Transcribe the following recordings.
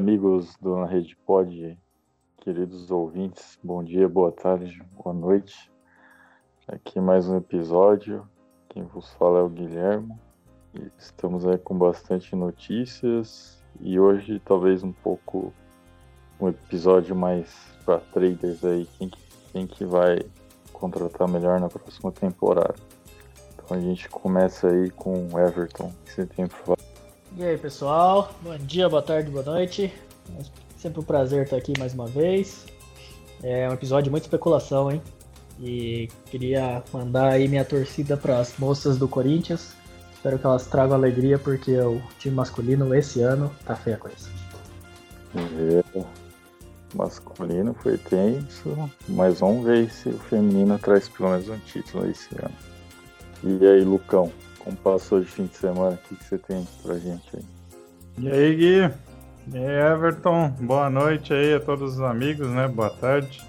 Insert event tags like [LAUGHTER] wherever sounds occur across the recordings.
amigos do Rede Pod, queridos ouvintes, bom dia, boa tarde, boa noite. Aqui mais um episódio. Quem vos fala é o Guilherme. Estamos aí com bastante notícias e hoje talvez um pouco um episódio mais para traders aí, quem, quem que vai contratar melhor na próxima temporada. Então a gente começa aí com o Everton. Que você tem falar? E aí, pessoal? Bom dia, boa tarde, boa noite. É sempre um prazer estar aqui mais uma vez. É um episódio de muita especulação, hein? E queria mandar aí minha torcida para as moças do Corinthians. Espero que elas tragam alegria, porque o time masculino esse ano tá feia a coisa. É, masculino foi tenso, mas vamos ver se o feminino traz pelo menos um título esse ano. E aí, Lucão? Como passou de fim de semana? O que, que você tem pra gente aí? E aí, Gui? E aí, Everton? Boa noite aí a todos os amigos, né? Boa tarde.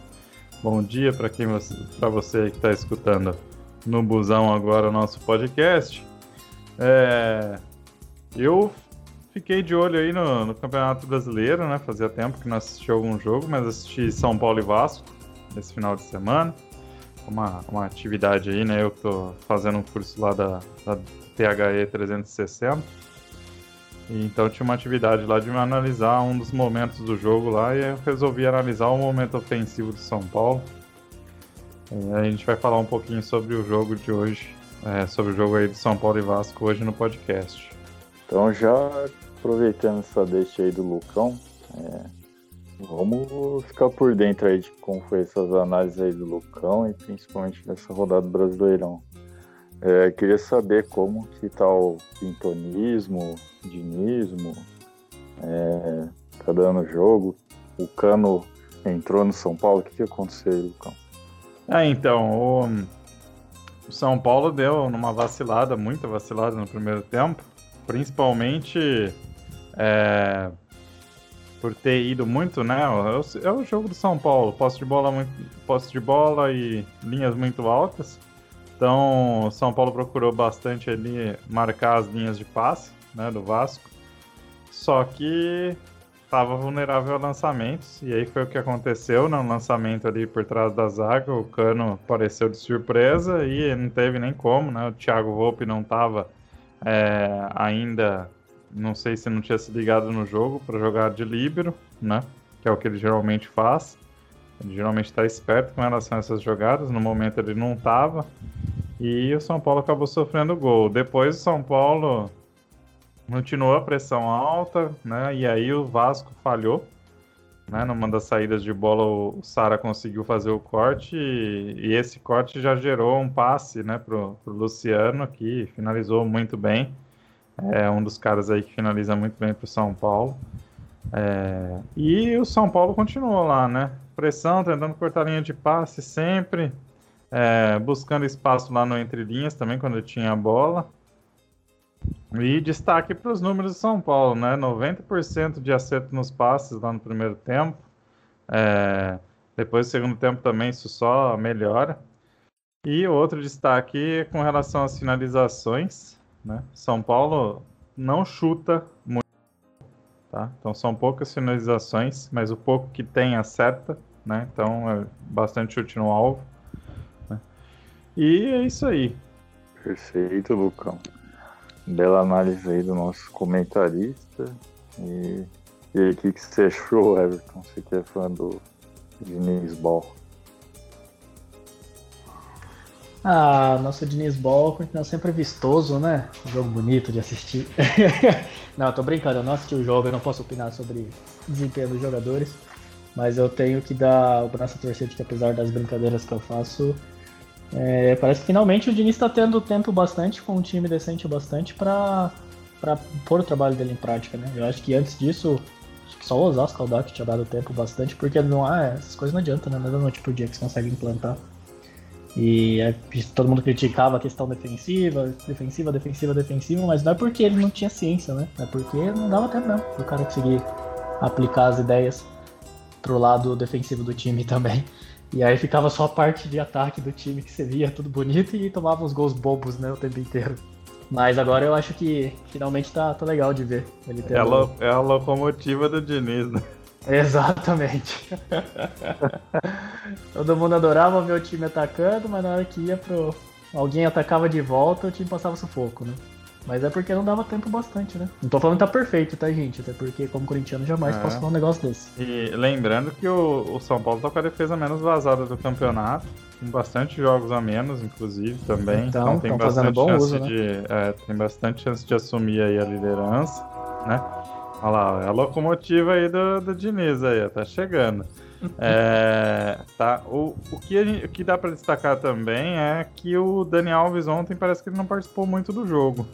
Bom dia para quem você, para você que está escutando no busão agora o nosso podcast. É, eu fiquei de olho aí no, no, Campeonato Brasileiro, né? Fazia tempo que não assisti algum jogo, mas assisti São Paulo e Vasco nesse final de semana uma, uma atividade aí, né? Eu tô fazendo um curso lá da, da THE 360. E então tinha uma atividade lá de analisar um dos momentos do jogo lá e eu resolvi analisar o momento ofensivo do São Paulo. E a gente vai falar um pouquinho sobre o jogo de hoje, é, sobre o jogo aí do São Paulo e Vasco hoje no podcast. Então já aproveitando essa deixa aí do Lucão, é, Vamos ficar por dentro aí de como foi essas análises aí do Lucão e principalmente dessa rodada do Brasileirão. É, queria saber como que tá o pintonismo, dinismo, é, tá dando jogo. O Cano entrou no São Paulo, o que, que aconteceu aí, Lucão? É, então, o, o São Paulo deu numa vacilada, muita vacilada no primeiro tempo, principalmente é, por ter ido muito, né? É, é o jogo do São Paulo, posse de bola muito, posse de bola e linhas muito altas. Então, o São Paulo procurou bastante ali marcar as linhas de passe, né, do Vasco. Só que estava vulnerável a lançamentos e aí foi o que aconteceu no lançamento ali por trás da zaga. O Cano apareceu de surpresa e não teve nem como, né? O Thiago Volpe não estava é, ainda não sei se não tinha se ligado no jogo para jogar de líbero, né? Que é o que ele geralmente faz. Ele geralmente está esperto com relação a essas jogadas. No momento ele não estava. E o São Paulo acabou sofrendo gol. Depois o São Paulo continuou a pressão alta, né? E aí o Vasco falhou. Né, numa das saídas de bola, o Sara conseguiu fazer o corte e, e, esse corte já gerou um passe né, para o Luciano, que finalizou muito bem. É um dos caras aí que finaliza muito bem para o São Paulo. É, e o São Paulo continuou lá, né? Pressão, tentando cortar linha de passe sempre, é, buscando espaço lá no entre linhas também quando tinha a bola. E destaque para os números do São Paulo, né? 90% de acerto nos passes lá no primeiro tempo. É, depois do segundo tempo também isso só melhora. E outro destaque com relação às finalizações. Né? São Paulo não chuta muito, tá? Então são poucas finalizações, mas o pouco que tem acerta, né? Então é bastante chute no alvo. Né? E é isso aí. Perfeito, Lucão. Bela análise aí do nosso comentarista. E, e aí, o que, que você achou, Everton? Você que é fã do Diniz Ball? Ah, nosso Diniz Ball continua sempre vistoso, né? Jogo bonito de assistir. [LAUGHS] não, eu tô brincando, eu não assisti o jogo, eu não posso opinar sobre desempenho dos jogadores. Mas eu tenho que dar o braço a torcer de que apesar das brincadeiras que eu faço, é, parece que finalmente o Diniz está tendo tempo bastante com um time decente bastante para pôr o trabalho dele em prática, né? Eu acho que antes disso, que só o Osasco que tinha dado tempo bastante, porque não essas coisas não adiantam, né? Não é da noite pro dia que você consegue implantar. E é, todo mundo criticava a questão defensiva, defensiva, defensiva, defensiva, mas não é porque ele não tinha ciência, né? É porque não dava tempo não o cara conseguir aplicar as ideias pro lado defensivo do time também. E aí ficava só a parte de ataque do time que você via tudo bonito e tomava uns gols bobos, né, o tempo inteiro. Mas agora eu acho que finalmente tá, tá legal de ver. Ele é, é a locomotiva do Diniz, né? [LAUGHS] Exatamente. [LAUGHS] Todo mundo adorava ver o time atacando, mas na hora que ia pro. Alguém atacava de volta, o time passava sufoco, né? Mas é porque não dava tempo bastante, né? Não tô falando que tá perfeito, tá, gente? Até porque, como corintiano, jamais é. posso falar um negócio desse. E lembrando que o, o São Paulo tá com a defesa menos vazada do campeonato, com bastante jogos a menos, inclusive, também. Então, então tem bastante chance uso, né? de. É, tem bastante chance de assumir aí a liderança, né? Olha lá, é a locomotiva aí do, do Diniz aí, tá chegando. [LAUGHS] É, tá, o, o, que gente, o que dá para destacar também é que o Dani Alves ontem parece que ele não participou muito do jogo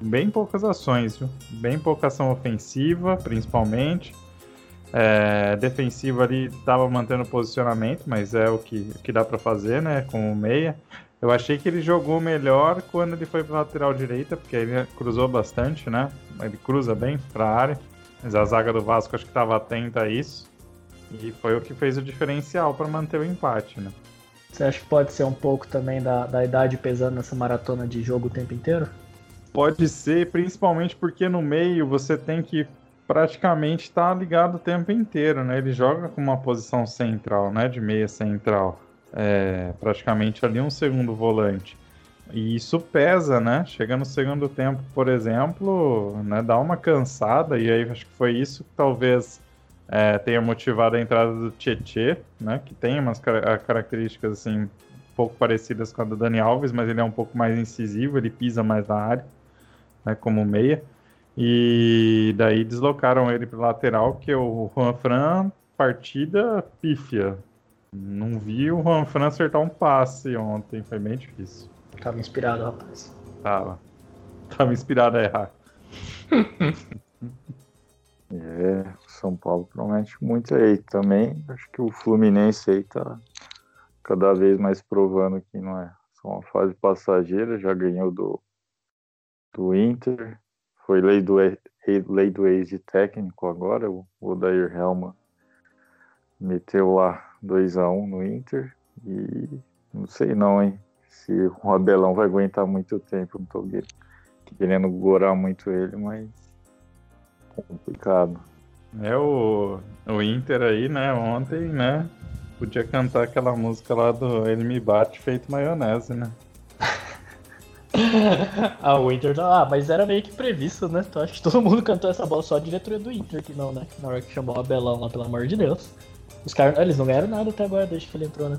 bem poucas ações, viu? Bem pouca ação ofensiva, principalmente. É, defensiva ali estava mantendo posicionamento, mas é o que, o que dá para fazer, né? Com o meia. Eu achei que ele jogou melhor quando ele foi para lateral direita, porque ele cruzou bastante, né? Ele cruza bem para a área. Mas a zaga do Vasco acho que estava atenta a isso. E foi o que fez o diferencial para manter o empate, né? Você acha que pode ser um pouco também da, da idade pesando nessa maratona de jogo o tempo inteiro? Pode ser, principalmente porque no meio você tem que praticamente estar tá ligado o tempo inteiro, né? Ele joga com uma posição central, né? De meia central. É, praticamente ali um segundo volante. E isso pesa, né? Chega no segundo tempo, por exemplo, né, dá uma cansada, e aí acho que foi isso que talvez é, tenha motivado a entrada do Tietê, né? Que tem umas car características assim, um pouco parecidas com a do Dani Alves, mas ele é um pouco mais incisivo, ele pisa mais na área né, como meia. E daí deslocaram ele para lateral, que o Juan Fran, partida pífia. Não vi o Juan Fran acertar um passe ontem, foi bem difícil. Tava inspirado, rapaz. Tava. Tava inspirado a errar. [LAUGHS] é, São Paulo promete muito aí também. Acho que o Fluminense aí tá cada vez mais provando que não é só uma fase passageira, já ganhou do do Inter. Foi lei do, lei do ex de técnico agora. O Odair Helma meteu lá 2 a 1 um no Inter. E não sei não, hein? Se o Abelão vai aguentar muito tempo. Não tô querendo gorar muito ele, mas complicado. É o, o Inter aí, né? Ontem, né? Podia cantar aquela música lá do Ele Me Bate feito maionese, né? [LAUGHS] ah, o Inter. Ah, mas era meio que previsto, né? Então acho que todo mundo cantou essa bola, só a diretoria do Inter que não, né? Na hora que chamou o Abelão lá, pelo amor de Deus. Os caras, eles não ganharam nada até agora, desde que ele entrou, né?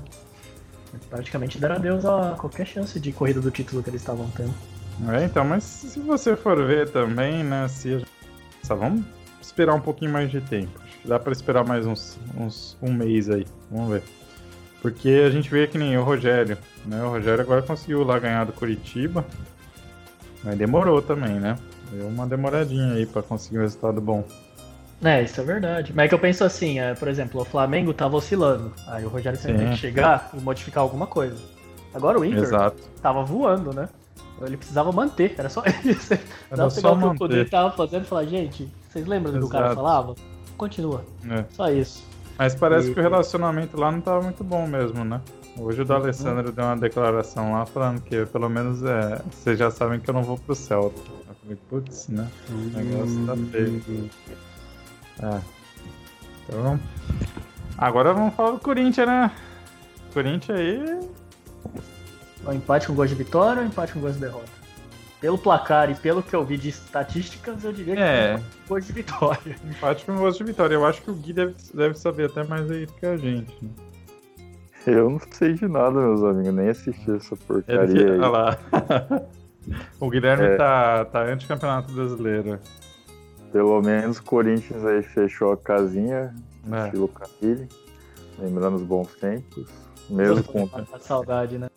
Praticamente deram adeus a qualquer chance de corrida do título que eles estavam tendo. É, então, mas se você for ver também, né? Se só vamos esperar um pouquinho mais de tempo. Dá pra esperar mais uns, uns um mês aí. Vamos ver. Porque a gente vê que nem o Rogério, né? O Rogério agora conseguiu lá ganhar do Curitiba, mas demorou também, né? Deu uma demoradinha aí para conseguir um resultado bom. É, isso é verdade. Mas é que eu penso assim, é, por exemplo, o Flamengo tava oscilando. Aí o Rogério sempre tem que chegar e modificar alguma coisa. Agora o Inter Exato. tava voando, né? Ele precisava manter, era só [LAUGHS] isso. Era só pegar o que o poder tava fazendo e falar, gente, vocês lembram do que o cara falava? Continua. É. Só isso. Mas parece e... que o relacionamento lá não tava muito bom mesmo, né? Hoje o da Alessandro deu uma declaração lá falando que pelo menos é, vocês já sabem que eu não vou pro céu. Eu falei, putz, né? O negócio tá feio. É. Então. Agora vamos falar do Corinthians, né? Corinthians aí. O empate com gosto de vitória ou empate com gosto de derrota? Pelo placar e pelo que eu vi de estatísticas, eu diria que é gosto de vitória. [LAUGHS] Empate com gosto de vitória. Eu acho que o Gui deve, deve saber até mais aí do que a gente. Eu não sei de nada, meus amigos, nem assisti essa porcaria Ele, aí. Olha lá. [LAUGHS] o Guilherme é. tá, tá anti-campeonato brasileiro. Pelo menos o Corinthians aí fechou a casinha, é. estilo Camille, lembrando os bons tempos. Mesmo com. A saudade, né?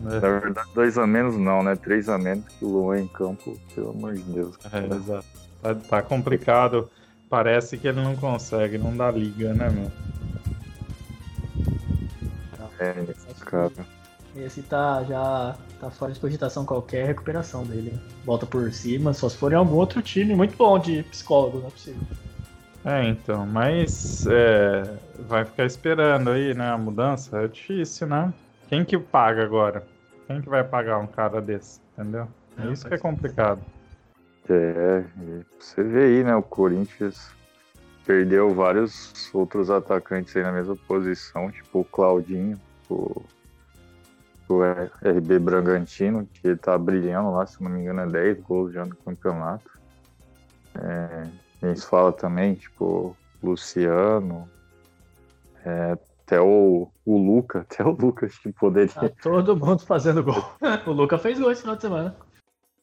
É. Na verdade, dois a menos não, né? Três a menos que o Luan em campo, pelo amor de Deus. É, exato. Tá, tá complicado. Parece que ele não consegue, não dá liga, né, meu? É, cara. Esse tá já tá fora de cogitação qualquer recuperação dele. Volta por cima, só se for em algum outro time muito bom de psicólogo, não é possível. É, então, mas é, vai ficar esperando aí, né, a mudança? É difícil, né? Quem que paga agora? Quem que vai pagar um cara desse, entendeu? É isso que é complicado. É, você vê aí, né? O Corinthians perdeu vários outros atacantes aí na mesma posição, tipo o Claudinho, o, o RB Bragantino, que tá brilhando lá, se não me engano, é 10 gols já no campeonato. É, a gente fala também, tipo, Luciano, é, até o, o Luca, [LAUGHS] até o Lucas que poderia. Tá todo mundo fazendo gol. [LAUGHS] o Luca fez gol esse final de semana.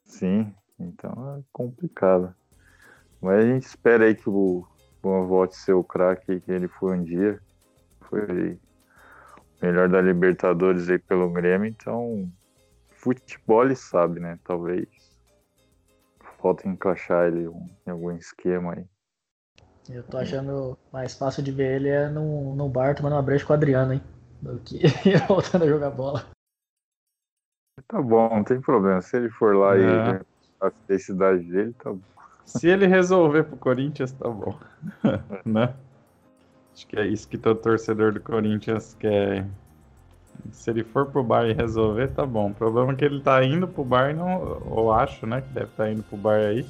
Sim, então é complicado. Mas a gente espera aí que o Luan volte ser o craque que ele foi um dia. Foi melhor da Libertadores aí pelo Grêmio, então futebol ele sabe, né? Talvez falta encaixar ele em algum esquema aí. Eu tô achando mais fácil de ver ele é no, no bar tomando uma breja com o Adriano, hein? Do que [LAUGHS] voltando a jogar bola. Tá bom, não tem problema. Se ele for lá é. e a felicidade dele, tá bom. Se ele resolver pro Corinthians, tá bom. [LAUGHS] né? Acho que é isso que todo torcedor do Corinthians quer. Se ele for pro bar e resolver, tá bom. O problema é que ele tá indo pro bar, não, ou acho, né? Que deve estar tá indo pro bar aí,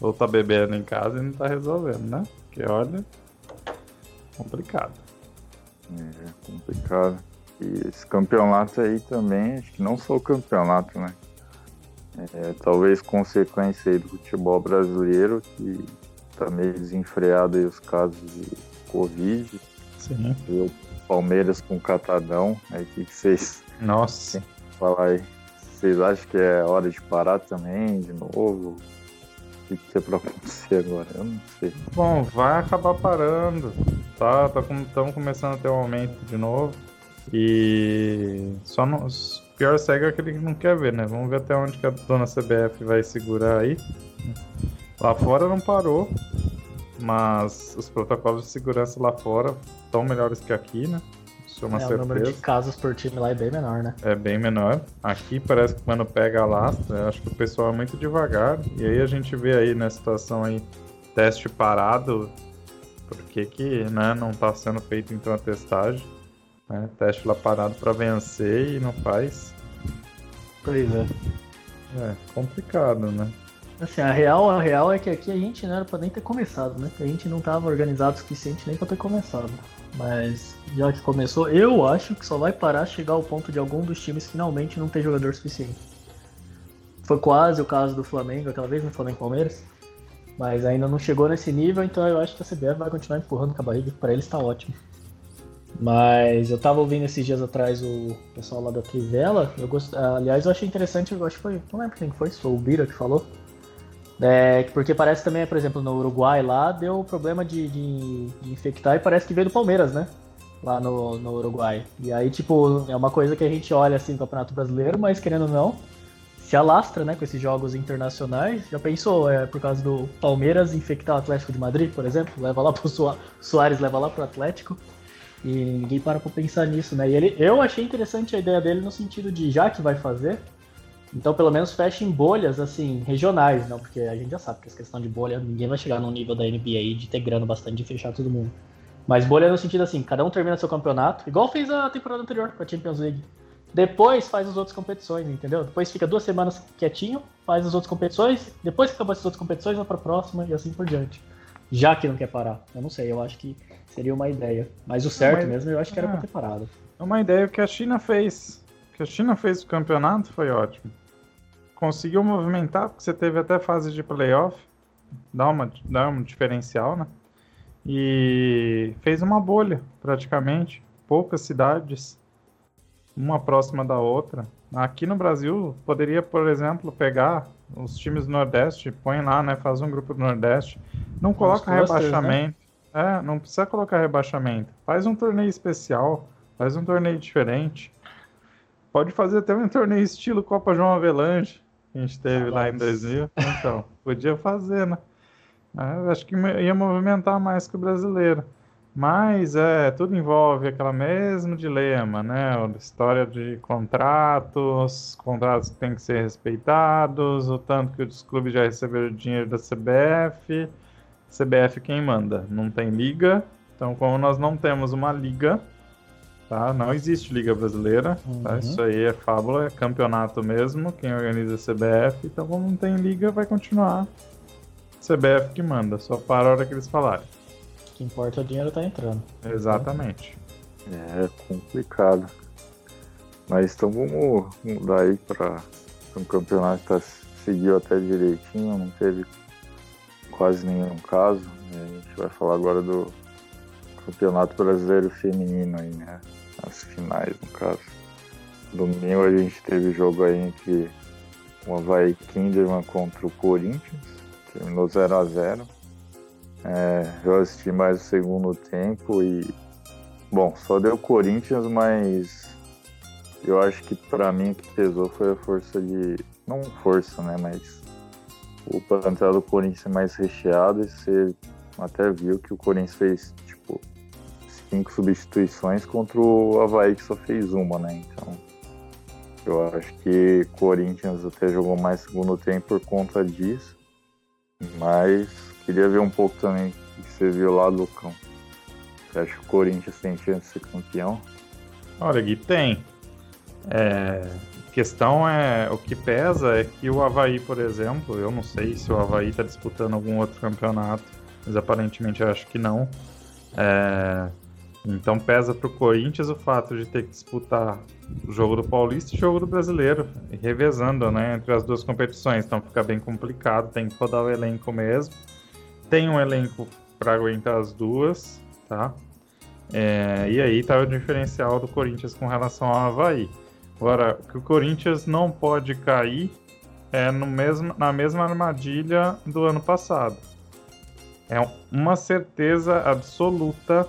ou tá bebendo em casa e não tá resolvendo, né? Porque olha, complicado. É, complicado. E esse campeonato aí também, acho que não só o campeonato, né? É, talvez consequência aí do futebol brasileiro, que tá meio desenfreado aí os casos de Covid. Sim. E o Palmeiras com o Catadão. Aí o que, que vocês. Nossa. Falar aí. Vocês acham que é hora de parar também, de novo? O que, que é pra acontecer agora? Eu não sei. Bom, vai acabar parando. Tá, tá estamos começando a ter um aumento de novo. E só no, pior cego é aquele que não quer ver, né? Vamos ver até onde que a dona CBF vai segurar aí. Lá fora não parou, mas os protocolos de segurança lá fora estão melhores que aqui, né? Isso é uma é, certeza. O número de casos por time lá é bem menor, né? É bem menor. Aqui parece que quando pega a lastra, acho que o pessoal é muito devagar. E aí a gente vê aí na situação aí, teste parado, por que que né, não está sendo feito então a testagem? Né? Teste lá parado para vencer e não faz. Pois é. É complicado, né? Assim, a real, a real é que aqui a gente não era pra nem ter começado, né? A gente não tava organizado o suficiente nem pra ter começado. Mas já que começou, eu acho que só vai parar chegar ao ponto de algum dos times finalmente não ter jogador suficiente. Foi quase o caso do Flamengo aquela vez, no né? Flamengo Palmeiras. Mas ainda não chegou nesse nível, então eu acho que a CBF vai continuar empurrando com a barriga. Para eles está ótimo. Mas eu tava ouvindo esses dias atrás o pessoal lá da Trivela. Eu gost... Aliás, eu achei interessante, eu acho que foi. Não lembro quem foi, foi o Bira que falou. É, porque parece também, por exemplo, no Uruguai lá deu problema de, de, de, infectar e parece que veio do Palmeiras, né? Lá no, no Uruguai. E aí, tipo, é uma coisa que a gente olha assim no Campeonato Brasileiro, mas querendo ou não, se alastra, né, com esses jogos internacionais. Já pensou, é, por causa do Palmeiras infectar o Atlético de Madrid, por exemplo? Leva lá pro Soares, leva lá pro Atlético. E ninguém para pra pensar nisso, né? E ele, eu achei interessante a ideia dele no sentido de, já que vai fazer, então pelo menos fecha em bolhas, assim, regionais, não? Porque a gente já sabe que essa questão de bolha, ninguém vai chegar no nível da NBA de ter grana bastante de fechar todo mundo. Mas bolha no sentido assim, cada um termina seu campeonato, igual fez a temporada anterior com a Champions League. Depois faz as outras competições, entendeu? Depois fica duas semanas quietinho, faz as outras competições, depois que acabou as outras competições, vai pra próxima e assim por diante. Já que não quer parar. Eu não sei, eu acho que Seria uma ideia. Mas o certo Mas, mesmo eu acho que era é, pra ter parado. É uma ideia que a China fez. O que a China fez o campeonato foi ótimo. Conseguiu movimentar, porque você teve até fase de playoff. Dá, uma, dá um diferencial, né? E fez uma bolha, praticamente. Poucas cidades, uma próxima da outra. Aqui no Brasil, poderia, por exemplo, pegar os times do Nordeste, põe lá, né? Faz um grupo do Nordeste. Não coloca clusters, né? rebaixamento. Né? É, não precisa colocar rebaixamento. Faz um torneio especial, faz um torneio diferente. Pode fazer até um torneio estilo Copa João Avelange, a gente teve lá em 2000. Então, podia fazer, né? É, acho que ia movimentar mais que o brasileiro. Mas é, tudo envolve aquele mesmo dilema, né? A história de contratos, contratos que têm que ser respeitados, o tanto que os clubes já receberam dinheiro da CBF CBF quem manda. Não tem liga. Então, como nós não temos uma liga, tá? Não existe Liga Brasileira, tá? Uhum. Isso aí é fábula, é campeonato mesmo, quem organiza é a CBF, então como não tem liga, vai continuar CBF que manda, só para a hora que eles falarem. O que importa é o dinheiro tá entrando. Exatamente. É complicado. Mas então vamos mudar aí para um campeonato que tá, seguiu até direitinho, não teve quase nenhum caso. A gente vai falar agora do Campeonato Brasileiro Feminino aí, né? As finais, no caso. Domingo a gente teve jogo aí entre o Havaí Kinderman contra o Corinthians. Terminou 0 a 0 é, Eu assisti mais o segundo tempo e. Bom, só deu Corinthians, mas eu acho que para mim o que pesou foi a força de. Não força, né? Mas o plantel do Corinthians mais recheado e você até viu que o Corinthians fez tipo cinco substituições contra o Havaí que só fez uma, né? Então eu acho que Corinthians até jogou mais segundo tempo por conta disso. Mas queria ver um pouco também o que você viu lá do cão. Você acha que o Corinthians tem chance de ser campeão? Olha, Gui, tem. É, questão é, o que pesa é que o Havaí, por exemplo, eu não sei se o Havaí está disputando algum outro campeonato, mas aparentemente eu acho que não. É, então pesa para o Corinthians o fato de ter que disputar o jogo do Paulista e o jogo do Brasileiro, revezando né, entre as duas competições. Então fica bem complicado, tem que rodar o elenco mesmo. Tem um elenco para aguentar as duas, tá? É, e aí tá o diferencial do Corinthians com relação ao Havaí. Agora, o que o Corinthians não pode cair é no mesmo, na mesma armadilha do ano passado. É uma certeza absoluta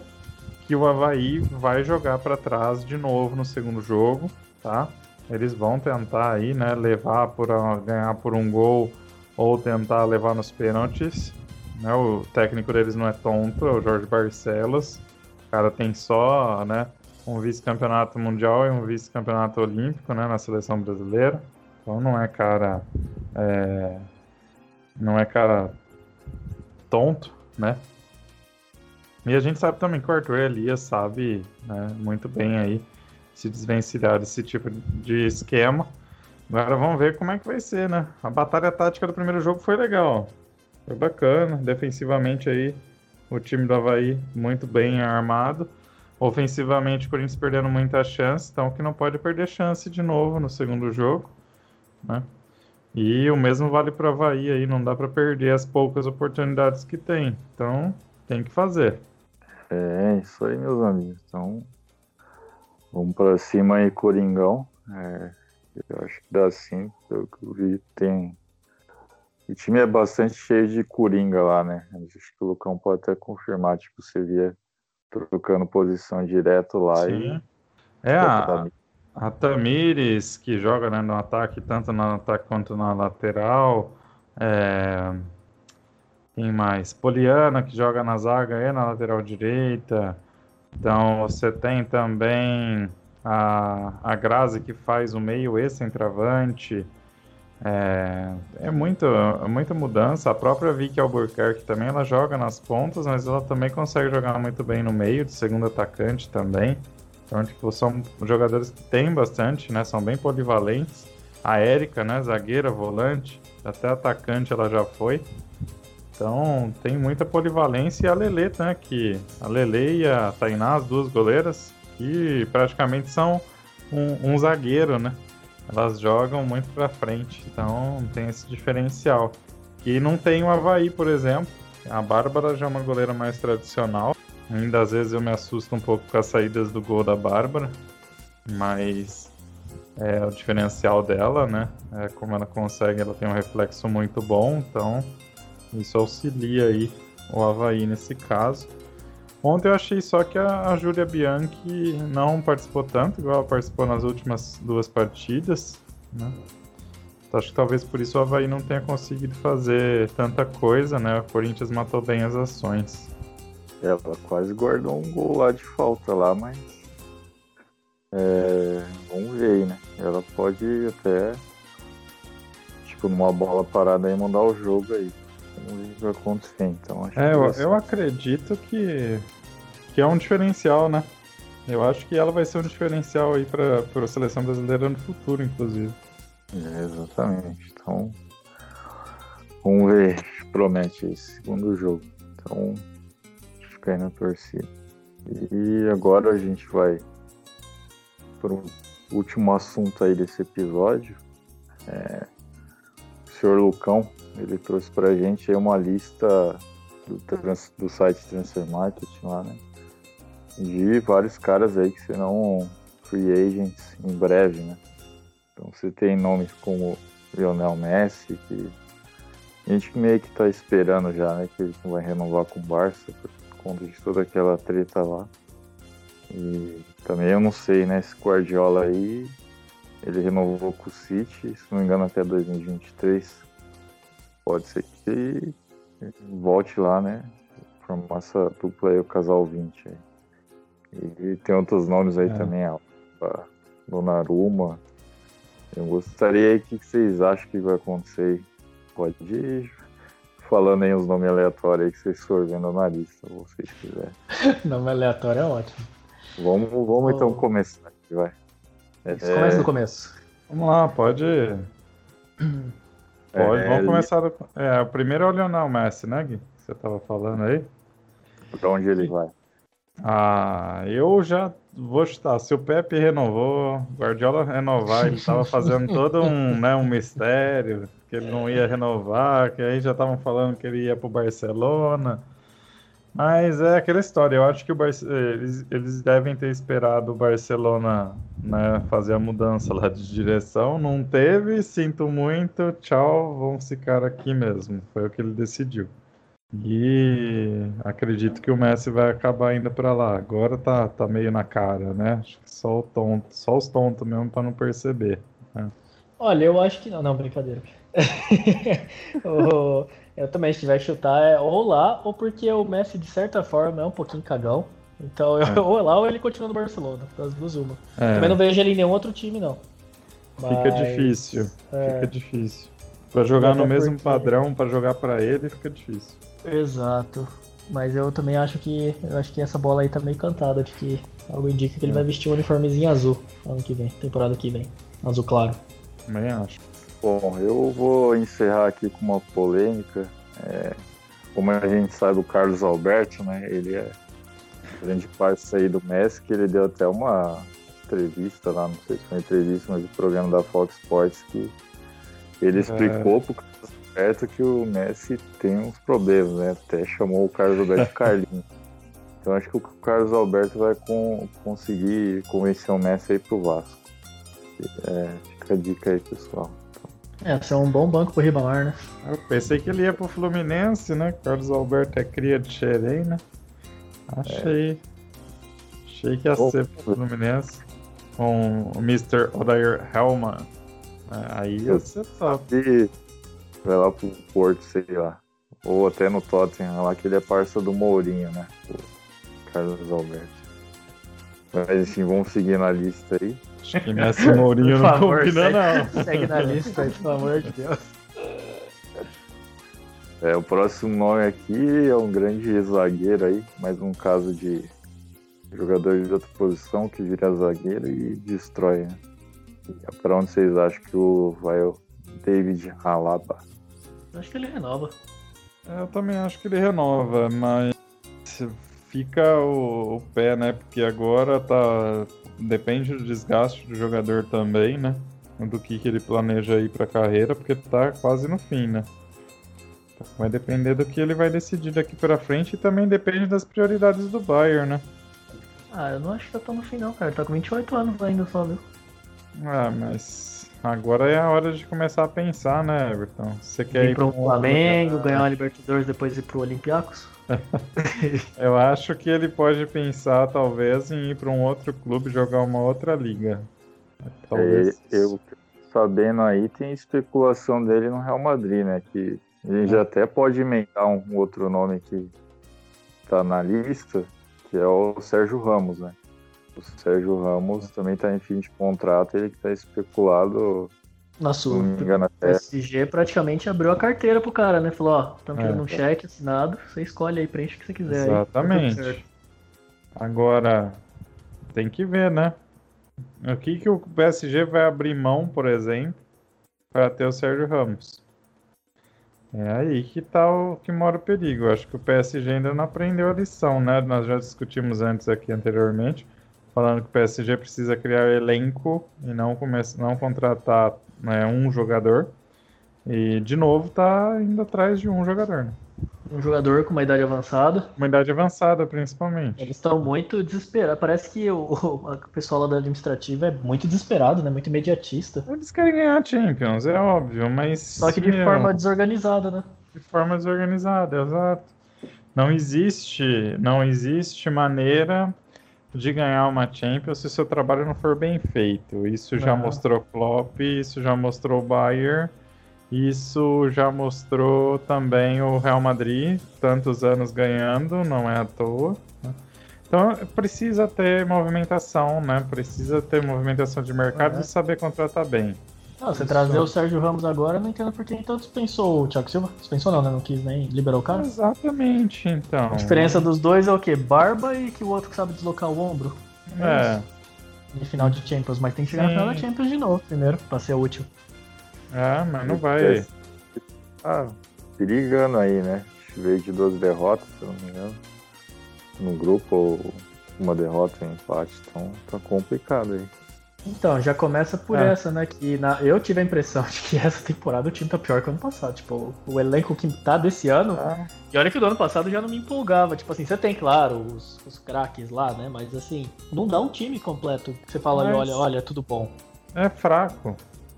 que o Havaí vai jogar para trás de novo no segundo jogo, tá? Eles vão tentar aí, né, levar por ganhar por um gol ou tentar levar nos pênaltis. Né? O técnico deles não é tonto, é o Jorge Barcelos. O cara tem só, né, um vice-campeonato mundial e um vice-campeonato olímpico, né, na seleção brasileira. Então não é cara, é, não é cara tonto, né? E a gente sabe também que o Arthur Elias sabe né, muito bem aí se desvencilhar desse tipo de esquema. Agora vamos ver como é que vai ser, né? A batalha tática do primeiro jogo foi legal. Foi bacana. Defensivamente aí, o time do Havaí muito bem armado. Ofensivamente, o Corinthians perdendo muita chance, então que não pode perder chance de novo no segundo jogo, né? E o mesmo vale para o Havaí aí, não dá para perder as poucas oportunidades que tem. Então, tem que fazer. É, isso aí, meus amigos. Então, vamos para cima aí, Coringão. É, eu acho que dá sim, pelo que eu vi, tem. O time é bastante cheio de coringa lá, né? Acho que o Lucão pode até confirmar, tipo, você via trocando posição direto lá sim. e. É, a, a Tamires, que joga né, no ataque, tanto no ataque quanto na lateral. É, quem mais? Poliana, que joga na zaga e na lateral direita. Então você tem também a, a Grazi, que faz o meio e centroavante. É, é muita, muita mudança. A própria Vicky Albuquerque também ela joga nas pontas, mas ela também consegue jogar muito bem no meio, de segundo atacante também. Então, tipo, são jogadores que têm bastante, né? São bem polivalentes. A Érica, né? Zagueira, volante, até atacante ela já foi. Então tem muita polivalência e a Lele, né? Que a Lele e a Tainá, as duas goleiras, que praticamente são um, um zagueiro, né? Elas jogam muito para frente, então tem esse diferencial. E não tem o Havaí, por exemplo. A Bárbara já é uma goleira mais tradicional. Ainda às vezes eu me assusto um pouco com as saídas do gol da Bárbara, mas é o diferencial dela, né? É como ela consegue, ela tem um reflexo muito bom, então isso auxilia aí o Havaí nesse caso. Ontem eu achei só que a, a Júlia Bianchi não participou tanto, igual ela participou nas últimas duas partidas, né? Então, acho que talvez por isso o Havaí não tenha conseguido fazer tanta coisa, né? O Corinthians matou bem as ações. Ela quase guardou um gol lá de falta lá, mas. É, vamos ver aí, né? Ela pode até. Tipo, numa bola parada aí mandar o jogo aí vai acontecer. Então, acho é, eu, que eu acredito que, que é um diferencial, né? Eu acho que ela vai ser um diferencial aí para a seleção brasileira no futuro, inclusive. É, exatamente. Então, vamos ver. Promete esse segundo jogo. Então, fica aí na torcida. E agora a gente vai para o último assunto aí desse episódio. É, senhor Lucão, ele trouxe para a gente uma lista do, trans, do site Transfer Market lá, né? De vários caras aí que serão free agents em breve, né? Então você tem nomes como Lionel Messi, que a gente meio que tá esperando já, né? Que ele vai renovar com o Barça por conta de toda aquela treta lá. E também eu não sei, né? Esse Guardiola aí, ele renovou com o City, se não me engano até 2023. Pode ser que volte lá, né? Formar essa dupla aí, o casal 20 aí. E tem outros nomes aí é. também, a Donnarumma. Eu gostaria aí, o que vocês acham que vai acontecer? Pode ir falando aí os nomes aleatórios aí que vocês forem vendo na lista, se vocês quiserem. [LAUGHS] Nome aleatório é ótimo. Vamos, vamos oh. então começar aqui, vai. É... Começa do começo. Vamos lá, pode. Pode, é, vamos começar. É, o primeiro é o Lionel Messi, né, Gui? Você tava falando aí? Pra onde ele vai? Ah, eu já vou chutar. Se o Pepe renovou, Guardiola renovar, ele tava fazendo todo um, [LAUGHS] né, um mistério, que ele não ia renovar, que aí já estavam falando que ele ia pro Barcelona. Mas é aquela história, eu acho que eles, eles devem ter esperado o Barcelona né, fazer a mudança lá de direção. Não teve, sinto muito, tchau, vamos ficar aqui mesmo. Foi o que ele decidiu. E acredito que o Messi vai acabar indo para lá. Agora tá, tá meio na cara, né? Acho que só, o tonto, só os tontos mesmo para não perceber. Né? Olha, eu acho que não, não, brincadeira. [LAUGHS] Eu também, se tiver que chutar, é ou lá, ou porque o Messi, de certa forma, é um pouquinho cagão. Então, eu, é. [LAUGHS] ou lá, ou ele continua no Barcelona. Das duas, uma. É. Também não vejo ele em nenhum outro time, não. Mas, fica difícil. É... Fica difícil. Pra jogar no mesmo porque... padrão, para jogar para ele, fica difícil. Exato. Mas eu também acho que eu acho que essa bola aí tá meio cantada de que algo indica que ele é. vai vestir um uniformezinho azul ano que vem, temporada que vem. Azul claro. Também acho. Bom, eu vou encerrar aqui com uma polêmica. É, como a gente sabe, o Carlos Alberto, né? Ele é grande parceiro do Messi, que ele deu até uma entrevista lá, não sei se foi uma entrevista, mas o programa da Fox Sports, que ele é. explicou é. pro Carlos Alberto que o Messi tem uns problemas, né? Até chamou o Carlos Alberto de [LAUGHS] Carlinhos. Então acho que o Carlos Alberto vai com, conseguir convencer o Messi aí pro Vasco. É, fica a dica aí, pessoal. É, ser é um bom banco pro Ribamar, né? Eu pensei que ele ia pro Fluminense, né? Carlos Alberto é cria de Xerém, né? Achei. É. Achei que ia oh, ser pro Fluminense. Com o Mr. Odair Hellman. É, aí ia ser top. E vai lá pro Porto, sei lá. Ou até no Tottenham, lá que ele é parça do Mourinho, né? O Carlos Alberto. Mas enfim, vamos seguir na lista aí. Acho que Messi [LAUGHS] e Mourinho não favor, combina, segue, não. [LAUGHS] Segue na lista aí, pelo amor de Deus. É, o próximo nome aqui é um grande zagueiro aí, mais um caso de jogador de outra posição que vira zagueiro e destrói. Né? Para onde vocês acham que o vai o David Alaba? Acho que ele renova. É, eu também acho que ele renova, mas fica o, o pé, né? Porque agora tá depende do desgaste do jogador também, né? Do que, que ele planeja ir pra carreira, porque tá quase no fim, né? Então, vai depender do que ele vai decidir daqui pra frente e também depende das prioridades do Bayern, né? Ah, eu não acho que tá tão no fim não, cara. Tá com 28 anos ainda só, viu? Ah, mas agora é a hora de começar a pensar, né, Everton? Você quer ir, ir pro Flamengo, ganhar uma Libertadores depois ir pro Olympiacos? [LAUGHS] Eu acho que ele pode pensar, talvez, em ir para um outro clube jogar uma outra liga. Talvez. É, eu sabendo aí, tem especulação dele no Real Madrid, né? Que a gente já até pode emendar um outro nome que tá na lista, que é o Sérgio Ramos, né? O Sérgio Ramos também tá em fim de contrato, ele que tá especulado nossa, o PSG praticamente abriu a carteira pro cara, né? Falou, ó, estamos é. querendo um cheque assinado, você escolhe aí, preenche o que você quiser. Exatamente. Aí, Agora, tem que ver, né? O que, que o PSG vai abrir mão, por exemplo, para ter o Sérgio Ramos? É aí que tá o que mora o perigo. Acho que o PSG ainda não aprendeu a lição, né? Nós já discutimos antes aqui anteriormente, falando que o PSG precisa criar elenco e não, começar, não contratar né, um jogador. E, de novo, tá indo atrás de um jogador, né? Um jogador com uma idade avançada. Uma idade avançada, principalmente. Eles estão muito desesperados. Parece que o, o, pessoal lá da administrativa é muito desesperado, né? Muito imediatista. Eles querem ganhar Champions, é óbvio, mas. Só que de meu, forma desorganizada, né? De forma desorganizada, exato. Não existe, não existe maneira de ganhar uma Champions se o seu trabalho não for bem feito. Isso já mostrou Klopp, isso já mostrou Bayern, isso já mostrou também o Real Madrid, tantos anos ganhando, não é à toa. Né? Então precisa ter movimentação, né? Precisa ter movimentação de mercado e saber contratar bem. Ah, você trazer o Sérgio Ramos agora, não entendo por que então dispensou o Thiago Silva. Dispensou não, né? Não quis nem liberou o cara. Exatamente, então. A diferença dos dois é o quê? Barba e que o outro sabe deslocar o ombro. É. De final de Champions, mas tem que chegar Sim. na final da Champions de novo primeiro, pra ser útil. É, mas não vai. Ah, perigando aí, né? Veio de duas derrotas, se não me engano. No grupo, uma derrota e um empate, então tá complicado aí. Então, já começa por é. essa, né? Que na... eu tive a impressão [LAUGHS] de que essa temporada o time tá pior que o ano passado. Tipo, o elenco que tá desse ano. Ah. E olha que do ano passado já não me empolgava. Tipo assim, você tem, claro, os, os craques lá, né? Mas assim, não dá um time completo que você fala, Mas... olha, olha, tudo bom. É fraco.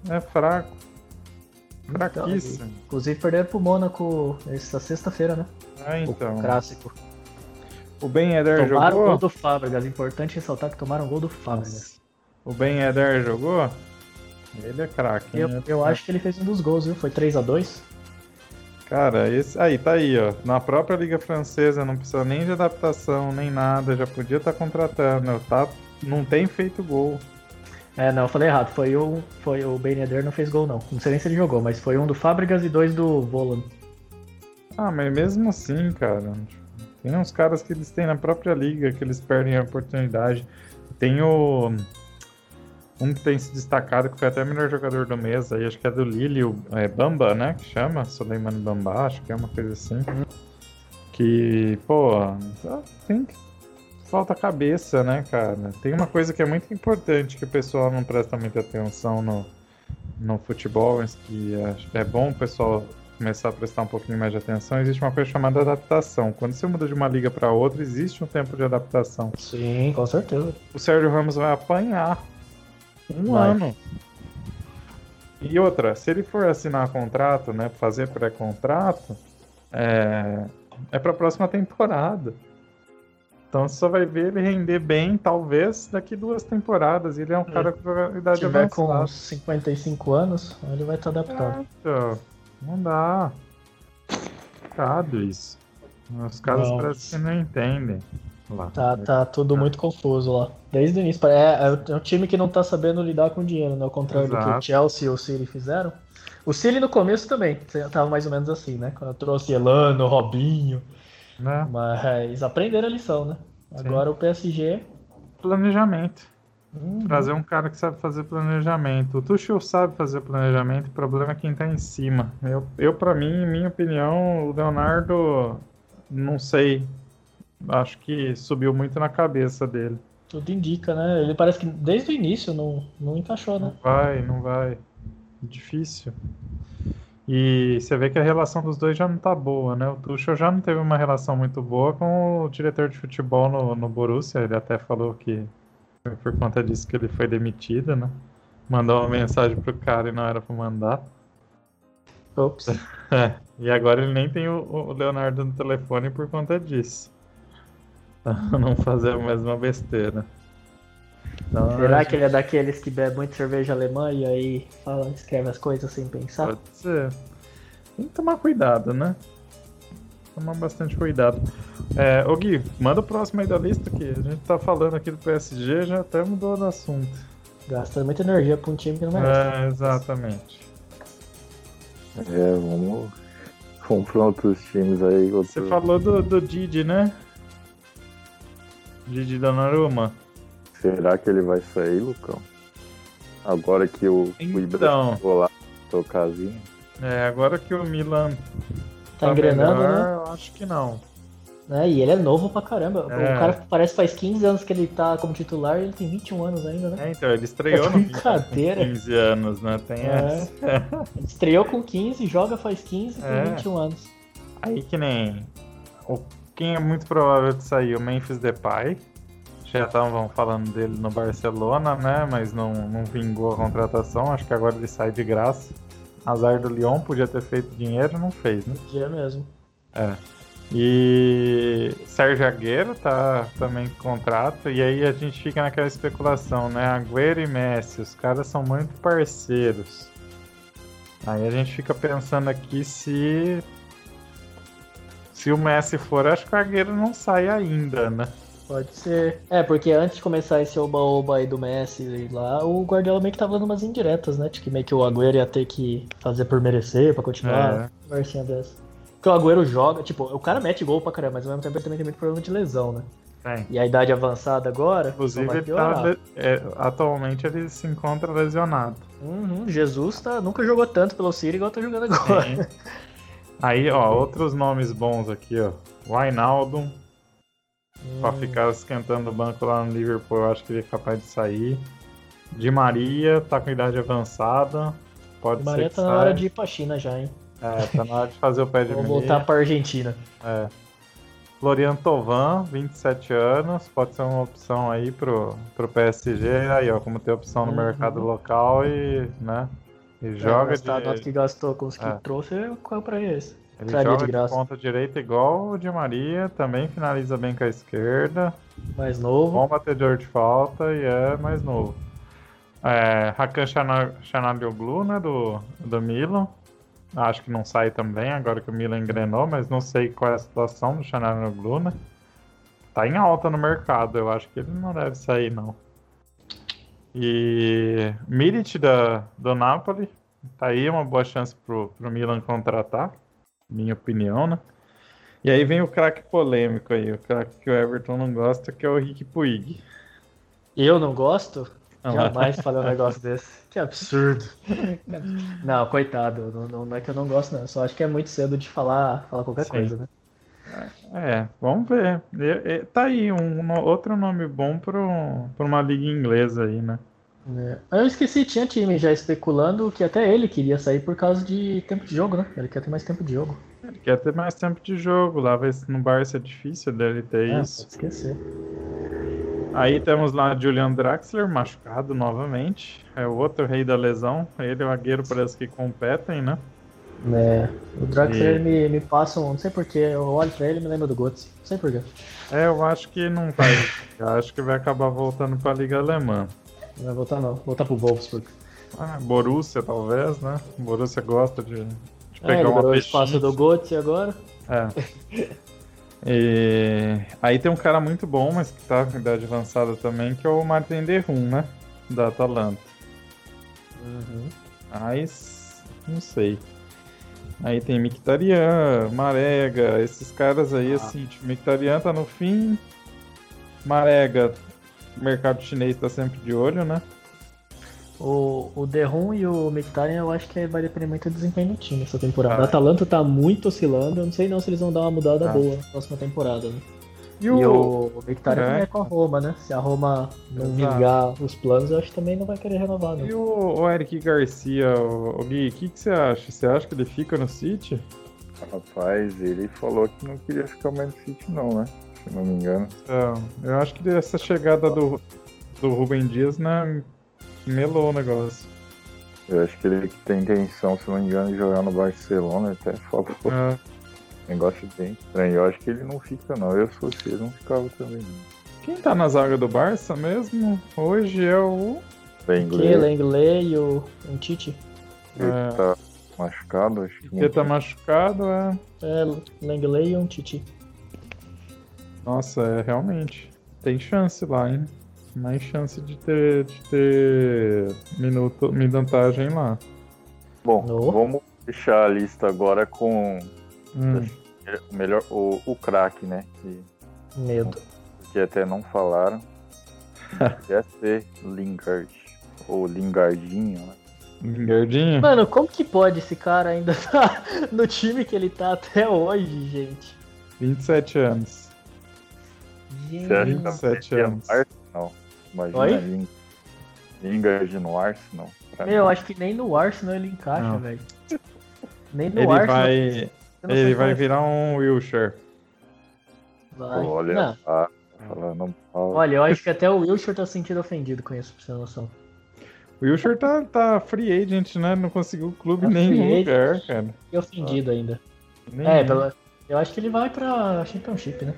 É fraco. Fraquíssimo. Então, inclusive perderam pro Mônaco essa sexta-feira, né? Ah, então. O clássico. O Ben Eder tomaram jogou? Tomaram gol do Fábricas. Importante ressaltar que tomaram gol do Fábricas. O Ben Eder jogou? Ele é craque. Eu, né? eu acho que ele fez um dos gols, viu? Foi 3 a 2 Cara, esse aí tá aí, ó. Na própria Liga Francesa não precisa nem de adaptação, nem nada. Já podia estar tá contratando. Tá, não tem feito gol. É, não, eu falei errado. Foi um. Foi o Ben Eder não fez gol, não. Não sei nem se ele jogou, mas foi um do Fábricas e dois do Volan. Ah, mas mesmo assim, cara. Tem uns caras que eles têm na própria liga que eles perdem a oportunidade. Tem o. Um que tem se destacado, que foi até o melhor jogador do mês, aí acho que é do Lille, o é Bamba, né? Que chama, Suleiman Bamba, acho que é uma coisa assim. Que, pô, tem que falta cabeça, né, cara? Tem uma coisa que é muito importante que o pessoal não presta muita atenção no, no futebol, mas que é, é bom o pessoal começar a prestar um pouquinho mais de atenção. Existe uma coisa chamada adaptação. Quando você muda de uma liga para outra, existe um tempo de adaptação. Sim, com certeza. O Sérgio Ramos vai apanhar um vai. ano. E outra, se ele for assinar contrato, né, fazer pré-contrato, é, é para a próxima temporada. Então você só vai ver ele render bem, talvez, daqui duas temporadas. Ele é um é. cara com idade Se tiver com uns 55 anos, ele vai estar adaptado. É, não dá. Complicado isso. Os caras não. parecem que não entendem. Lá. Tá, tá tudo muito confuso lá. Desde o início. É, é um time que não tá sabendo lidar com dinheiro, né? Ao contrário Exato. do que o Chelsea e o City fizeram. O City no começo também, tava mais ou menos assim, né? Quando eu trouxe Elano, Robinho. Né? Mas aprenderam a lição, né? Agora Sim. o PSG. Planejamento. Uhum. Trazer um cara que sabe fazer planejamento. O Tuchel sabe fazer planejamento, o problema é quem tá em cima. Eu, eu para mim, em minha opinião, o Leonardo, não sei. Acho que subiu muito na cabeça dele. Tudo indica, né? Ele parece que desde o início não, não encaixou, né? Não vai, não vai. Difícil. E você vê que a relação dos dois já não tá boa, né? O Tuchel já não teve uma relação muito boa com o diretor de futebol no, no Borussia. Ele até falou que foi por conta disso que ele foi demitido, né? Mandou uma mensagem pro cara e não era pra mandar. Ops. [LAUGHS] É, e agora ele nem tem o, o Leonardo no telefone por conta disso. Pra [LAUGHS] não fazer a mesma besteira. Então, Será gente... que ele é daqueles que bebe muito cerveja alemã e aí fala, escreve as coisas sem pensar? Pode ser. Tem que tomar cuidado, né? Tomar bastante cuidado. É, ô Gui, manda o próximo aí da lista que a gente tá falando aqui do PSG, já até mudou do assunto. Gasta muita energia pra um time que não merece. É, exatamente. É, vamos, vamos outros times aí. Outro... Você falou do, do Didi, né? Didi Donnarumma. será que ele vai sair, Lucão? Agora que o, então, o Ibra chegou lá, tocazinho. É, agora que o Milan tá, tá engrenando, melhor, né? Eu acho que não. É, e ele é novo pra caramba. É. O cara parece que faz 15 anos que ele tá como titular e ele tem 21 anos ainda, né? É, então, ele estreou no Brincadeira. com 15 anos, né? Tem É. essa. Ele [LAUGHS] estreou com 15, joga faz 15 e tem É. 21 anos. Aí que nem. O, quem é muito provável de sair? O Memphis Depay. Já estavam falando dele no Barcelona, né? Mas não, não vingou a contratação. Acho que agora ele sai de graça. Azar do Lyon, podia ter feito dinheiro, não fez, né? Dia mesmo. É. E Sérgio Agüero tá também com contrato. E aí a gente fica naquela especulação, né? Agüero e Messi, os caras são muito parceiros. Aí a gente fica pensando aqui se. Se o Messi for, acho que o Agüero não sai ainda, né? Pode ser. É, porque antes de começar esse oba-oba aí do Messi lá, o Guardiola meio que tava dando umas indiretas, né? De que meio que o Agüero ia ter que fazer por merecer pra continuar. É. Conversinha dessa. Porque o Agüero joga, tipo, o cara mete gol pra caramba, mas ao mesmo tempo ele também tem muito problema de lesão, né? Tem. E a idade avançada agora, só Inclusive, ele tá, é, atualmente ele se encontra lesionado. Uhum, Jesus tá, nunca jogou tanto pelo City igual tá jogando agora. [LAUGHS] Aí, ó, outros nomes bons aqui, ó. Pra Hum, ficar esquentando o banco lá no Liverpool, eu acho que ele é capaz de sair. Di Maria, tá com idade avançada. Pode o Maria ser que tá na saia. hora de ir pra China já, hein? É, tá na hora de fazer o pé de [LAUGHS] Vou voltar pra Argentina. É. Florian Tovan, 27 anos, pode ser uma opção aí pro, pro PSG. Aí, ó, como tem opção no Uhum. mercado local e, né? E joga de, gastar a nota que gastou com os que É. trouxe, qual pra esse? ele traria joga de de, graça. ponta direita igual o Di Maria, também finaliza bem com a esquerda, Mais novo. bom batedor de falta e é mais novo. É, Hakan Chanalhoglu, né, do, do Milan. Acho que não sai também, agora que o Milan engrenou, mas não sei qual é a situação do Chanalhoglu, né? Tá em alta no mercado, eu acho que ele não deve sair, não. E Mirit da, do Napoli, tá aí uma boa chance pro, pro Milan contratar, minha opinião, né? E aí vem o craque polêmico aí, o craque que o Everton não gosta, que é o Rick Puig. Eu não gosto? Ah, Jamais falei um [LAUGHS] negócio desse. Que absurdo. [LAUGHS] Não, coitado. Não, não- não é que eu não gosto, não. Eu só acho que é muito cedo de falar, falar qualquer Sim. coisa, né? É, vamos ver. E- e- tá aí um, no- outro nome bom pro, pra uma liga inglesa aí, né? É. Eu esqueci, tinha time já especulando que até ele queria sair por causa de tempo de jogo, né? Ele quer ter mais tempo de jogo. Ele quer ter mais tempo de jogo, lá vai, no Barça é difícil dele ter É, isso. esquecer. Aí temos lá Julian Draxler, machucado novamente. É o outro rei da lesão. Ele e o Agüero parece que competem, né? É, o Draxler E- me, me passa um. Não sei porquê, eu olho pra ele e me lembro do Götze. Não sei porquê. É, eu acho que não vai. Acho que vai acabar voltando pra Liga Alemã. Não vai voltar, não. Voltar pro Wolfsburg. Ah, Borussia, talvez, né? Borussia gosta de, de É, pegar uma liberou o peixinha. espaço do Götze agora. É. [LAUGHS] E aí tem um cara muito bom, mas que tá com idade avançada também, que é o Martin Derrum, né? Da Atalanta. Mas não sei. Aí tem Mictarian, Marega, esses caras aí, Ah. assim, tipo, Mictarian tá no fim. Marega, o mercado chinês tá sempre de olho, né? O, o Derrum e o Mkhitaryan eu acho que vai depender muito do desempenho do time essa temporada. Ah. O Atalanta tá muito oscilando, eu não sei não se eles vão dar uma mudada Ah. boa na próxima temporada. Né? E E o. o, o Mkhitaryan É. também é com a Roma, né? Se a Roma não Exato. vingar os planos, eu acho que também não vai querer renovar, E não. o, o Eric Garcia, o, o Gui, o que, que você acha? Você acha que ele fica no City? Rapaz, ele falou que não queria ficar mais no City não, né? Se não me engano. Então, eu acho que essa chegada do, do Rubem Dias, né, melou o negócio. Eu acho que ele tem intenção, se não me engano, de jogar no Barcelona, até falou. É, Negócio bem estranho. Eu acho que ele não fica não. Eu se fosse ele, não ficava também não. quem tá na zaga do Barça mesmo? Hoje é o. Inglês, Lenglet e o Tite. ele É. tá machucado, acho que. Que tá machucado, é. É, Lenglet e um Tite. Nossa, é realmente. Tem chance lá, hein? Mais chance de ter, de ter minuto, minutagem lá. Bom, No. vamos fechar a lista agora com Hum, o melhor, o, o craque, né? Que, Medo. que até não falaram. [LAUGHS] Ia ser Lingard. Ou Lingardinho, né? Lingardinho? Mano, como que pode esse cara ainda [LAUGHS] tá no time que ele tá até hoje, gente? 27 anos. Gente, Você acha que tá 27 no anos. Arsenal? Imagina Oi? Ling- Lingard no Arsenal. Meu, mim, acho que nem no Arsenal ele encaixa, velho. Nem no Ele Arsenal. vai, ele vai é- virar um Wilshire. vai. Olha, Não, ah, falando mal. olha, eu acho que até o Wilshire tá se sentindo ofendido com isso, pra você ter noção. O Wilshire tá, tá free agent, né? Não conseguiu clube Tá nenhum lugar, cara. E ofendido ainda. Nenhum. É, pela... eu acho que ele vai pra Championship, né?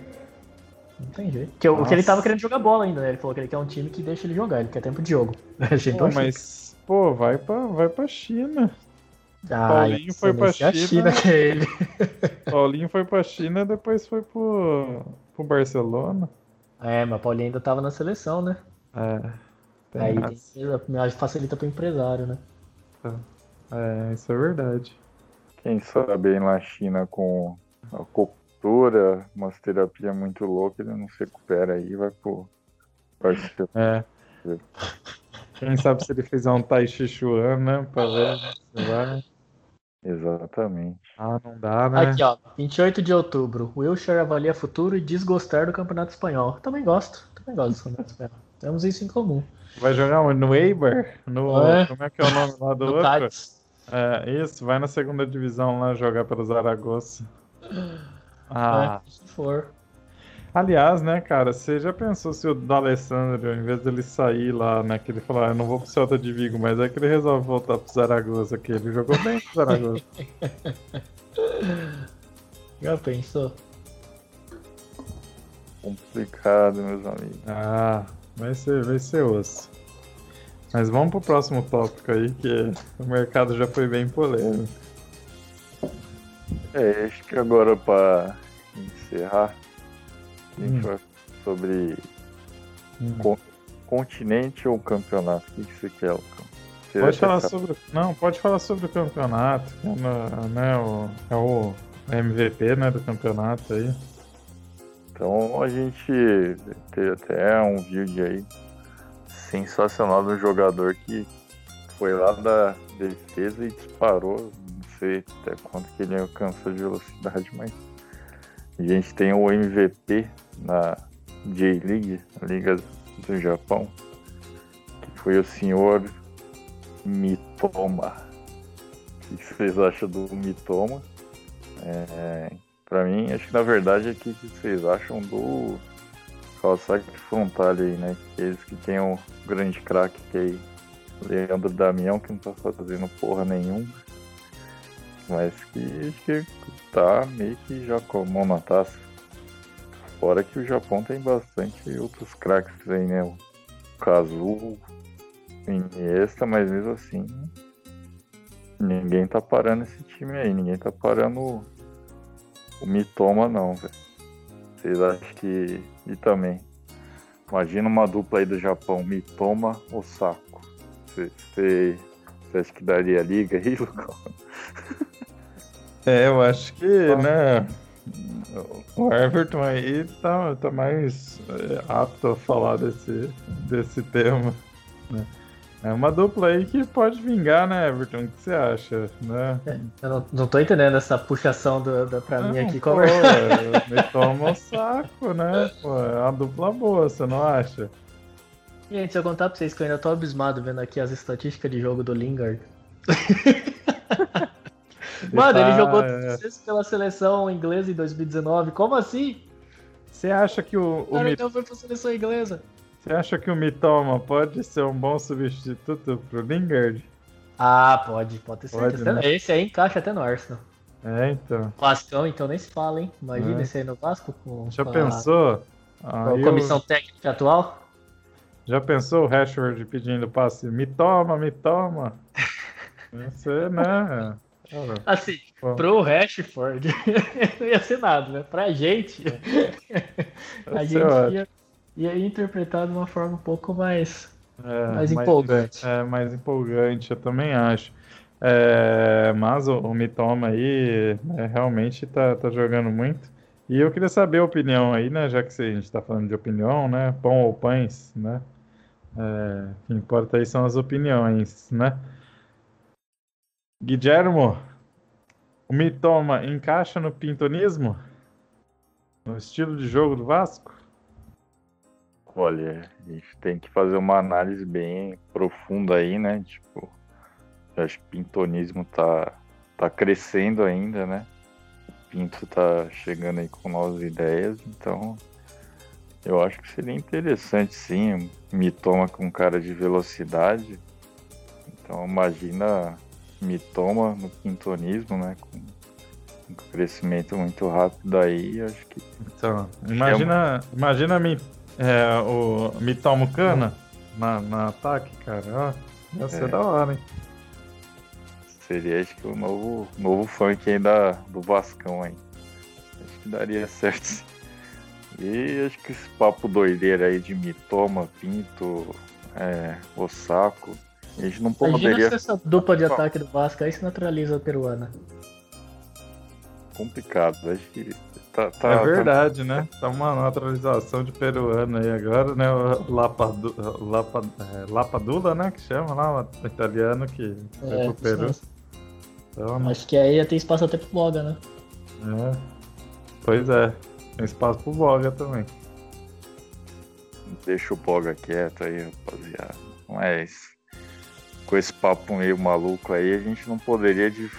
Não tem jeito. Porque, o- que ele tava querendo jogar bola ainda, né? Ele falou que ele quer um time que deixa ele jogar, ele quer tempo de jogo. [LAUGHS] Pô, mas, pô, vai pra, vai pra China. Ah, Paulinho foi pra é China. China que é ele. [LAUGHS] Paulinho foi pra China, depois foi pro, pro Barcelona. É, mas o Paulinho ainda tava na seleção, né? É, Aí tem- facilita pro empresário, né? é, isso é verdade. Quem sabe aí na China com a cultura, umas terapias muito loucas, ele não se recupera aí e vai pro Barcelona. É. [LAUGHS] Quem sabe se ele fizer um Tai Chi Chuan, né? Pra ver se vai. Exatamente. Ah, não dá, né? Aqui, ó, 28 de outubro. Wilshire avalia futuro e desgostar do Campeonato Espanhol. Também gosto, também gosto do Campeonato Espanhol. Temos isso em comum. Vai jogar onde? no Eibar? No, É. Como é que é o nome lá do No outro? É, isso, vai na segunda divisão lá jogar pelo Zaragoza. Ah, É, se for. Aliás, né, cara, você já pensou se o D'Alessandro, em vez dele sair lá, né, que ele falou, ah, eu não vou pro Celta de Vigo, mas é que ele resolve voltar pro Zaragoza, que ele jogou bem pro Zaragoza. [LAUGHS] Já pensou? Complicado, meus amigos. ah, vai ser, vai ser osso. Mas vamos pro próximo tópico aí, que o mercado já foi bem polêmico. É, acho que agora para encerrar, a gente Hum. vai sobre Hum. con- continente ou campeonato. O que, que você quer, Lucão? Você Pode falar que- sobre. Não, pode falar sobre o campeonato, que é, no- né, o, é o MVP né, do campeonato aí. Então a gente teve até um vídeo aí sensacional do jogador que foi lá da defesa e disparou. Não sei até quanto que ele alcançou de velocidade, mas a gente tem o MVP na J-League, Liga do Japão, que foi o senhor Mitoma. O que vocês acham do Mitoma? É, Pra mim, acho que na verdade é o que vocês acham do Kawasaki Frontale aí, né? Que eles que tem o grande craque que aí, Leandro Damião, que não tá fazendo porra nenhuma. Mas que que tá meio que já com a mão na taça. Fora que o Japão tem bastante outros craques aí, né? O Kazu, Iniesta, mas mesmo assim. Ninguém tá parando esse time aí, ninguém tá parando o- o Mitoma não, velho. Vocês acham que. E também. Imagina uma dupla aí do Japão, Mitoma ou Saco. Você acha que daria liga aí, Lucão? [LAUGHS] É, eu acho que, né? O Everton aí tá, tá mais é, apto a falar desse, desse tema. Né? É uma dupla aí que pode vingar, né, Everton? O que você acha? Né? Eu não, não tô entendendo essa puxação do, da, pra mim aqui. pô, Como... me toma o saco, né? Pô, é uma dupla boa, você não acha? Gente, se eu contar pra vocês que eu ainda tô abismado vendo aqui as estatísticas de jogo do Lingard. [LAUGHS] Mano, ele tá, jogou é. pela seleção inglesa em 2019. Como assim? Você acha que o, O cara Mit- então foi pra seleção inglesa. você acha que o Mitoma pode ser um bom substituto pro Lingard? Ah, pode, pode ter Pode, né? Esse aí encaixa até no Arsenal. É, então. Vascão, então nem se fala, hein? Imagina É. esse aí no Vasco com, Já com pensou? a, com a Aí comissão eu- técnica atual. Já pensou o Rashford pedindo passe? Me toma, me toma. Você, [LAUGHS] né? Cara, Assim, pô, pro Rashford [LAUGHS] não ia ser nada, né? Pra gente, [LAUGHS] [LAUGHS] a gente ótimo. ia, ia interpretar de uma forma um pouco mais, É, mais empolgante. É, mais empolgante, eu também acho. É, mas o, o Mitoma aí né, realmente tá, tá jogando muito. E eu queria saber a opinião aí, né? Já que a gente tá falando de opinião, né? Pão ou pães, né? É, o que importa aí são as opiniões, né? Guilhermo, o Mitoma encaixa no pintonismo? No estilo de jogo do Vasco? Olha, a gente tem que fazer uma análise bem profunda aí, né? Tipo, acho que o pintonismo tá, tá crescendo ainda, né? O Pinto tá chegando aí com novas ideias, então eu acho que seria interessante sim, me toma com cara de velocidade. Então imagina me toma no pintonismo, né? Com um crescimento muito rápido aí, acho que. Então, imagina, é imagina me, é, o me tomo cana na, na ataque, cara. Ó, ia ser é. da hora, hein? Seria acho que o novo, novo funk aí da, do Vascão aí. Acho que daria [LAUGHS] certo sim. E acho que esse papo doideira aí de mitoma, pinto, é, o gente não Imagina poderia. Se essa dupla de ataque do Vasco aí se naturaliza a peruana. Complicado, acho que. Tá, tá, é verdade, tá... né? Tá uma naturalização de peruano aí agora, né? O Lapadu... Lapa... É, Lapadula, né? Que chama lá, o italiano que foi é, pro Peru. Então, né? Acho que aí ia ter espaço até pro Boga, né? É. Pois é. Tem espaço pro Boga também. Deixa o Boga quieto aí, rapaziada. Mas com esse papo meio maluco aí, a gente não poderia de,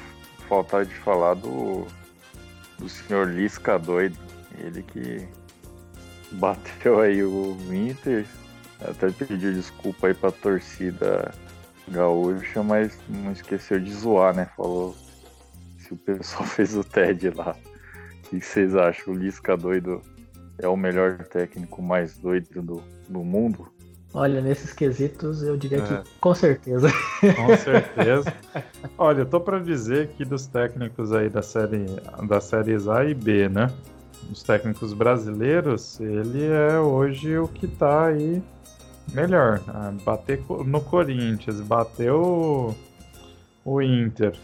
faltar de falar do, do senhor Lisca doido. Ele que bateu aí o Inter. Até pediu desculpa aí pra torcida gaúcha, mas não esqueceu de zoar, né? Falou se o pessoal [LAUGHS] fez o TED lá. O que vocês acham? O Lisca doido é o melhor técnico mais doido do, do mundo? Olha, nesses quesitos eu diria é. que com certeza. Com certeza. Olha, eu tô para dizer que dos técnicos aí da série da séries A e B, né? Os técnicos brasileiros, ele é hoje o que tá aí melhor. Ah, bater no Corinthians, bateu o Inter,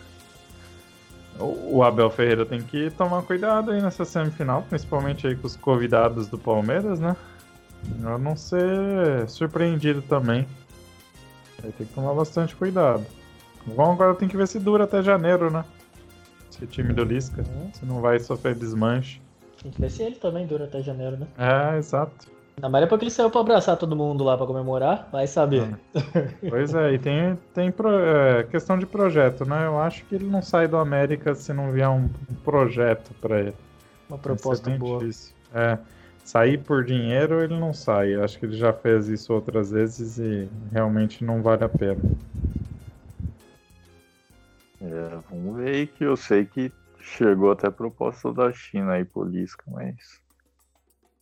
o Abel Ferreira tem que tomar cuidado aí nessa semifinal, principalmente aí com os convidados do Palmeiras, né? Eu não ser surpreendido também. Aí tem que tomar bastante cuidado. Bom, agora tem que ver se dura até janeiro, né? Esse time do Lisca. Uhum. Se não vai sofrer desmanche. Tem que ver se ele também dura até janeiro, né? É, exato. Ainda mais porque ele saiu pra abraçar todo mundo lá pra comemorar, vai saber. É. Pois é, e tem, tem pro, é, questão de projeto, né? Eu acho que ele não sai do América se não vier um, um projeto pra ele. Uma proposta boa. Difícil. É, sair por dinheiro ele não sai. Acho que ele já fez isso outras vezes e realmente não vale a pena. É, vamos ver aí que eu sei que chegou até proposta da China aí por Lisca, mas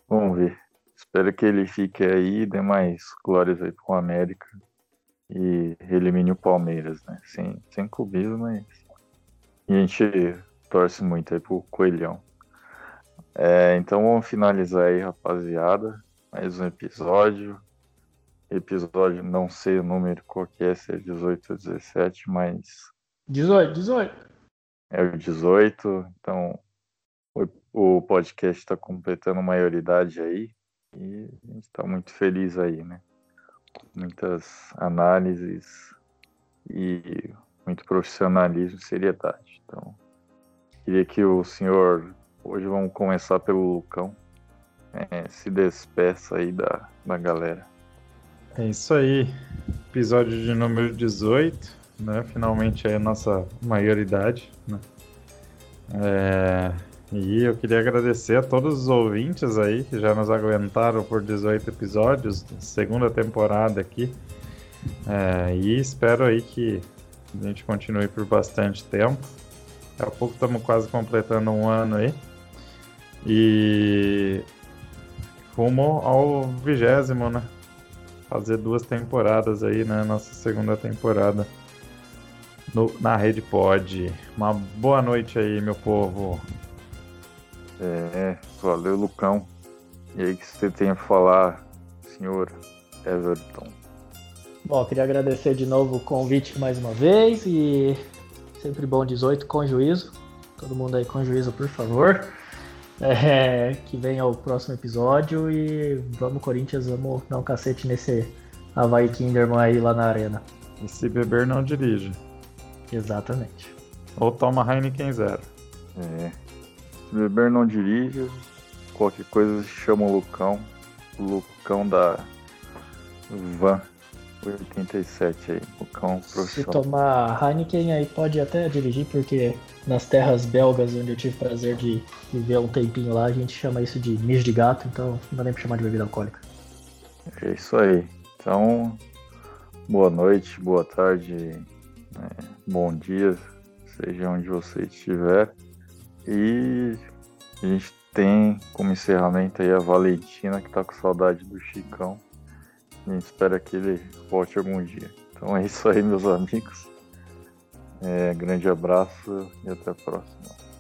vamos ver. Espero que ele fique aí, dê mais glórias aí pro América e elimine o Palmeiras, né? Sem, sem clubismo, mas. E a gente torce muito aí pro Coelhão. É, então vamos finalizar aí, rapaziada. Mais um episódio. Episódio, não sei o número qualquer, se é 18 ou 17, mas. 18, 18. É o 18, então o, o podcast está completando maioridade aí. E a gente está muito feliz aí, né? Muitas análises e muito profissionalismo e seriedade. Então, queria que o senhor, hoje vamos começar pelo Lucão, é, se despeça aí da, da galera. É isso aí, episódio de número 18, né? Finalmente a nossa maioridade, né? É, e eu queria agradecer a todos os ouvintes aí que já nos aguentaram por 18 episódios, segunda temporada aqui. É, e espero aí que a gente continue por bastante tempo. Daqui a pouco estamos quase completando um ano aí. E rumo ao vigésimo, né? Fazer duas temporadas aí, né? Nossa segunda temporada no, na Rede Pod. Uma boa noite aí, meu povo. É, valeu, Lucão. E aí que você tem a falar, senhor Everton? Bom, queria agradecer de novo o convite mais uma vez e sempre bom 18 com juízo. Todo mundo aí com juízo, por favor. É, que venha o próximo episódio e vamos, Corinthians, vamos dar um cacete nesse Havaí Kinderman aí lá na arena. E se beber, não dirige. Exatamente. Ou toma Heineken Zero. É. Se beber não dirige, qualquer coisa chama o Lucão. O Lucão da Van 87 aí. Lucão Se profissional. tomar Heineken aí pode até dirigir, porque nas terras belgas onde eu tive prazer de viver um tempinho lá, a gente chama isso de mijo de gato, então não dá nem pra chamar de bebida alcoólica. É isso aí. Então, boa noite, boa tarde, né, bom dia, seja onde você estiver. E a gente tem como encerramento aí a Valentina, que tá com saudade do Chicão. A gente espera que ele volte algum dia. Então é isso aí, meus amigos. É, grande abraço e até a próxima.